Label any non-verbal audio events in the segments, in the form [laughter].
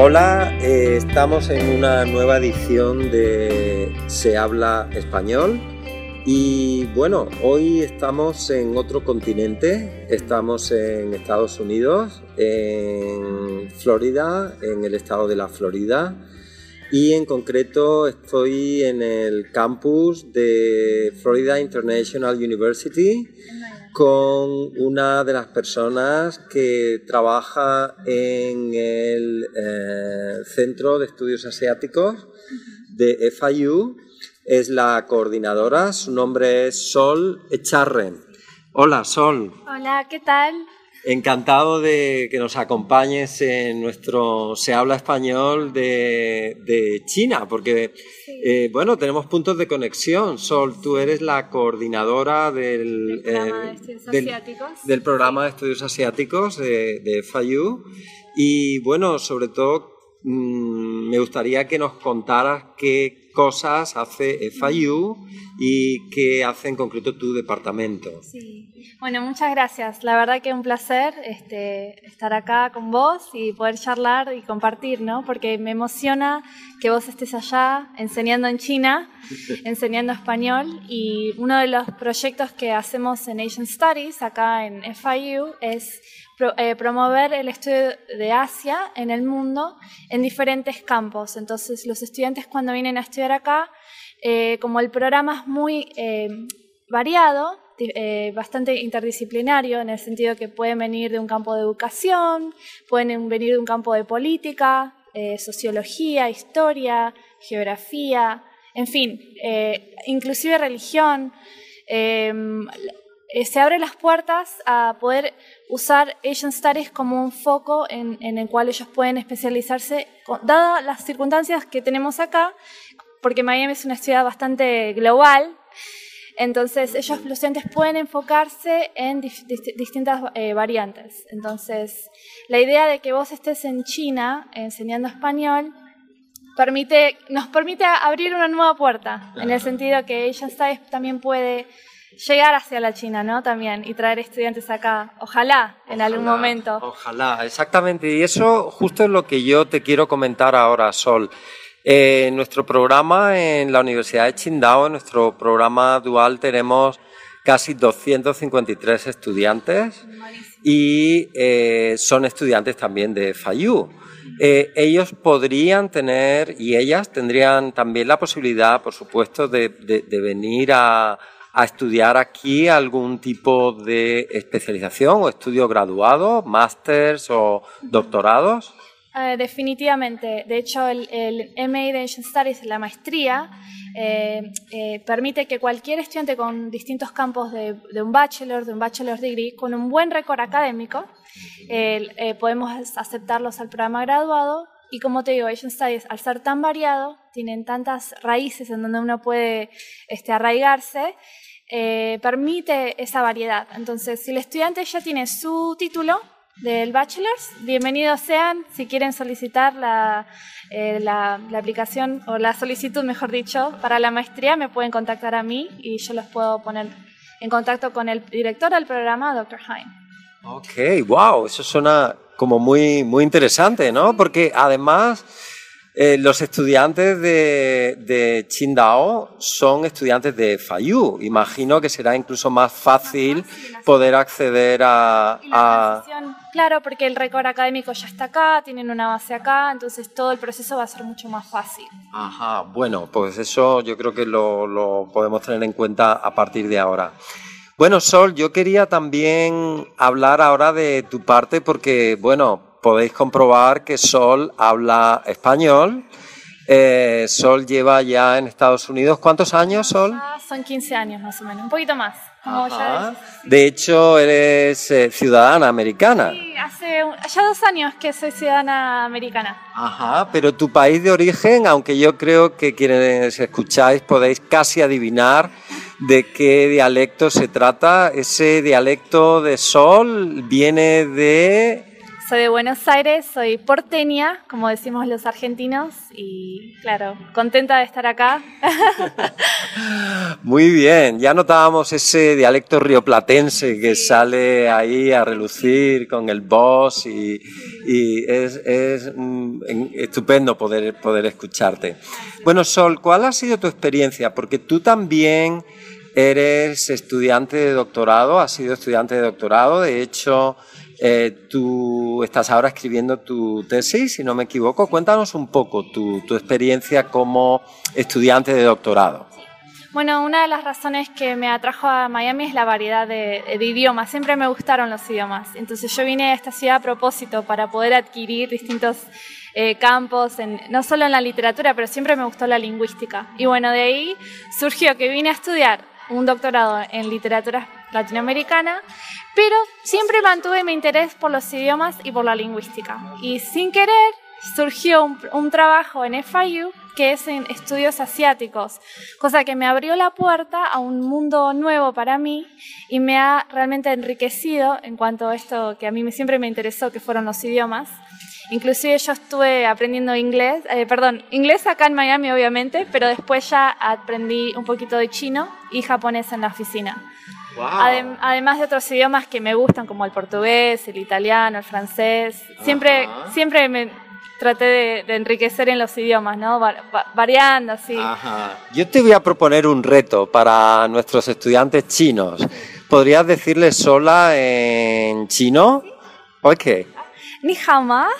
Hola, eh, estamos en una nueva edición de Se habla español y bueno, hoy estamos en otro continente, estamos en Estados Unidos, en Florida, en el estado de la Florida y en concreto estoy en el campus de Florida International University con una de las personas que trabaja en el eh, Centro de Estudios Asiáticos de FIU. Es la coordinadora, su nombre es Sol Echarren. Hola, Sol. Hola, ¿qué tal? Encantado de que nos acompañes en nuestro Se habla español de, China, porque, eh, bueno, tenemos puntos de conexión. Sol, tú eres la coordinadora del, del, programa de estudios asiáticos de, de FIU. Y, bueno, sobre todo, mm, me gustaría que nos contaras qué cosas hace FIU y qué hace en concreto tu departamento. Sí, bueno, muchas gracias. La verdad que es un placer este, estar acá con vos y poder charlar y compartir, ¿no? Porque me emociona que vos estés allá enseñando en China, [laughs] enseñando español y uno de los proyectos que hacemos en Asian Studies acá en FIU es eh, promover el estudio de Asia en el mundo en diferentes campos. Entonces, los estudiantes cuando vienen a estudiar acá, eh, como el programa es muy eh, variado, bastante interdisciplinario, en el sentido que pueden venir de un campo de educación, pueden venir de un campo de política, sociología, historia, geografía, en fin, inclusive religión. Eh, se abren las puertas a poder usar Asian Studies como un foco en, el cual ellos pueden especializarse, dadas las circunstancias que tenemos acá, porque Miami es una ciudad bastante global, entonces ellos, los estudiantes, pueden enfocarse en distintas eh, variantes. Entonces, la idea de que vos estés en China enseñando español permite, nos permite abrir una nueva puerta, en el sentido que Asian Studies también puede llegar hacia la China, ¿no? También, y traer estudiantes acá. Ojalá, en algún momento. Ojalá, exactamente. Y eso justo es lo que yo te quiero comentar ahora, Sol. Eh, en nuestro programa en la Universidad de Qingdao, en nuestro programa dual, tenemos casi 253 estudiantes y eh, son estudiantes también de FAYU. Eh, ellos podrían tener y ellas tendrían también la posibilidad, por supuesto, de venir a, a estudiar aquí algún tipo de especialización o estudio graduado, másters o doctorados? Eh, definitivamente. De hecho, el, MA de Asian Studies, la maestría, eh, eh, permite que cualquier estudiante con distintos campos de, un bachelor, de un bachelor degree, con un buen récord académico, podemos aceptarlos al programa graduado. Y como te digo, Asian Studies, al ser tan variado, tienen tantas raíces en donde uno puede este, arraigarse, eh, permite esa variedad. Entonces, si el estudiante ya tiene su título del bachelor's, bienvenidos sean. Si quieren solicitar eh, la, la, aplicación o la solicitud, mejor dicho, para la maestría, me pueden contactar a mí y yo los puedo poner en contacto con el director del programa, Dr. Hein. Ok, wow, eso suena como muy, muy interesante, ¿no? Porque además eh, los estudiantes de, de Qingdao son estudiantes de FAYU. Imagino que será incluso más fácil poder acceder a... Claro, porque el récord académico ya está acá, tienen una base acá, entonces todo el proceso va a ser mucho más fácil. Ajá, bueno, pues eso yo creo que lo, lo podemos tener en cuenta a partir de ahora. Bueno, Sol, yo quería también hablar ahora de tu parte porque, bueno, podéis comprobar que Sol habla español. Eh, Sol lleva ya en Estados Unidos, ¿cuántos años, Sol? son 15 años más o menos, un poquito más. de hecho, eres eh, ciudadana americana. Sí, hace ya dos años que soy ciudadana americana. Ajá, pero tu país de origen, aunque yo creo que quienes escucháis podéis casi adivinar de qué dialecto se trata, ese dialecto de Sol viene de soy de Buenos Aires, soy porteña, como decimos los argentinos, y claro, contenta de estar acá. [laughs] Muy bien, ya notábamos ese dialecto rioplatense que sale ahí a relucir con el boss y, es, mm, estupendo poder, poder escucharte. Bueno, Sol, ¿cuál ha sido tu experiencia? Porque tú también eres estudiante de doctorado, has sido estudiante de doctorado, de hecho eh, tú estás ahora escribiendo tu tesis, si no me equivoco. Cuéntanos un poco tu, experiencia como estudiante de doctorado. Bueno, una de las razones que me atrajo a Miami es la variedad de, idiomas. Siempre me gustaron los idiomas. Entonces yo vine a esta ciudad a propósito para poder adquirir distintos eh, campos, no solo en la literatura, pero siempre me gustó la lingüística. Y bueno, de ahí surgió que vine a estudiar un doctorado en literatura latinoamericana, pero siempre mantuve mi interés por los idiomas y por la lingüística. Y sin querer surgió un, trabajo en FIU que es en estudios asiáticos, cosa que me abrió la puerta a un mundo nuevo para mí y me ha realmente enriquecido en cuanto a esto que a mí siempre me interesó, que fueron los idiomas. Inclusive yo estuve aprendiendo inglés, eh, perdón, inglés acá en Miami obviamente, pero después ya aprendí un poquito de chino y japonés en la oficina. además de otros idiomas que me gustan como el portugués, el italiano, el francés. Siempre, siempre me traté de, enriquecer en los idiomas, ¿no? variando así. Yo te voy a proponer un reto para nuestros estudiantes chinos. ¿Podrías decirles sola en chino? Ok. Ni jamás.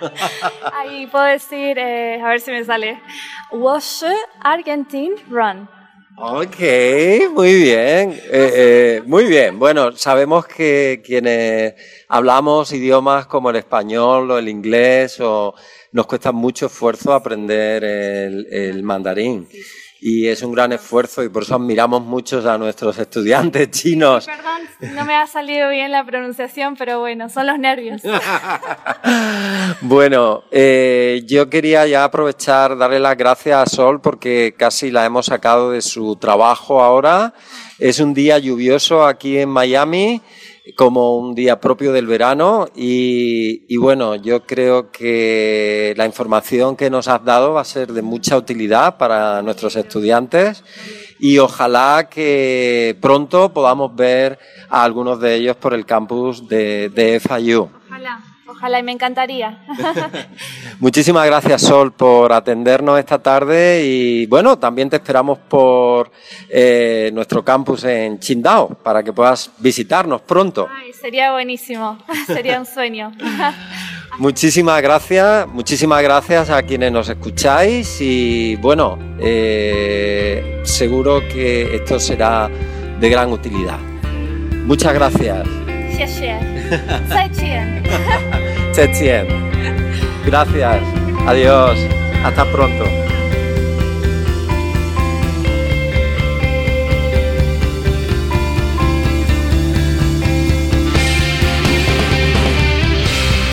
[laughs] Ahí puedo decir, eh, a ver si me sale. Argentine Run. Ok, muy bien, eh, eh, muy bien. Bueno, sabemos que quienes hablamos idiomas como el español o el inglés o nos cuesta mucho esfuerzo aprender el, el mandarín y es un gran esfuerzo y por eso admiramos mucho a nuestros estudiantes chinos. Perdón, no me ha salido bien la pronunciación, pero bueno, son los nervios. [laughs] bueno, eh, yo quería ya aprovechar, darle las gracias a Sol porque casi la hemos sacado de su trabajo ahora. Es un día lluvioso aquí en Miami como un día propio del verano y, bueno, yo creo que la información que nos has dado va a ser de mucha utilidad para nuestros estudiantes y ojalá que pronto podamos ver a algunos de ellos por el campus de, de FIU. Ojalá y me encantaría. [laughs] Muchísimas gracias, Sol, por atendernos esta tarde y bueno, también te esperamos por eh, nuestro campus en Qingdao para que puedas visitarnos pronto. sería buenísimo, [laughs] sería un sueño. [laughs] Muchísimas gracias, muchísimas gracias a quienes nos escucháis y bueno, eh, seguro que esto será de gran utilidad. Muchas gracias. 谢谢，再见。 Gracias. Adiós. Hasta pronto.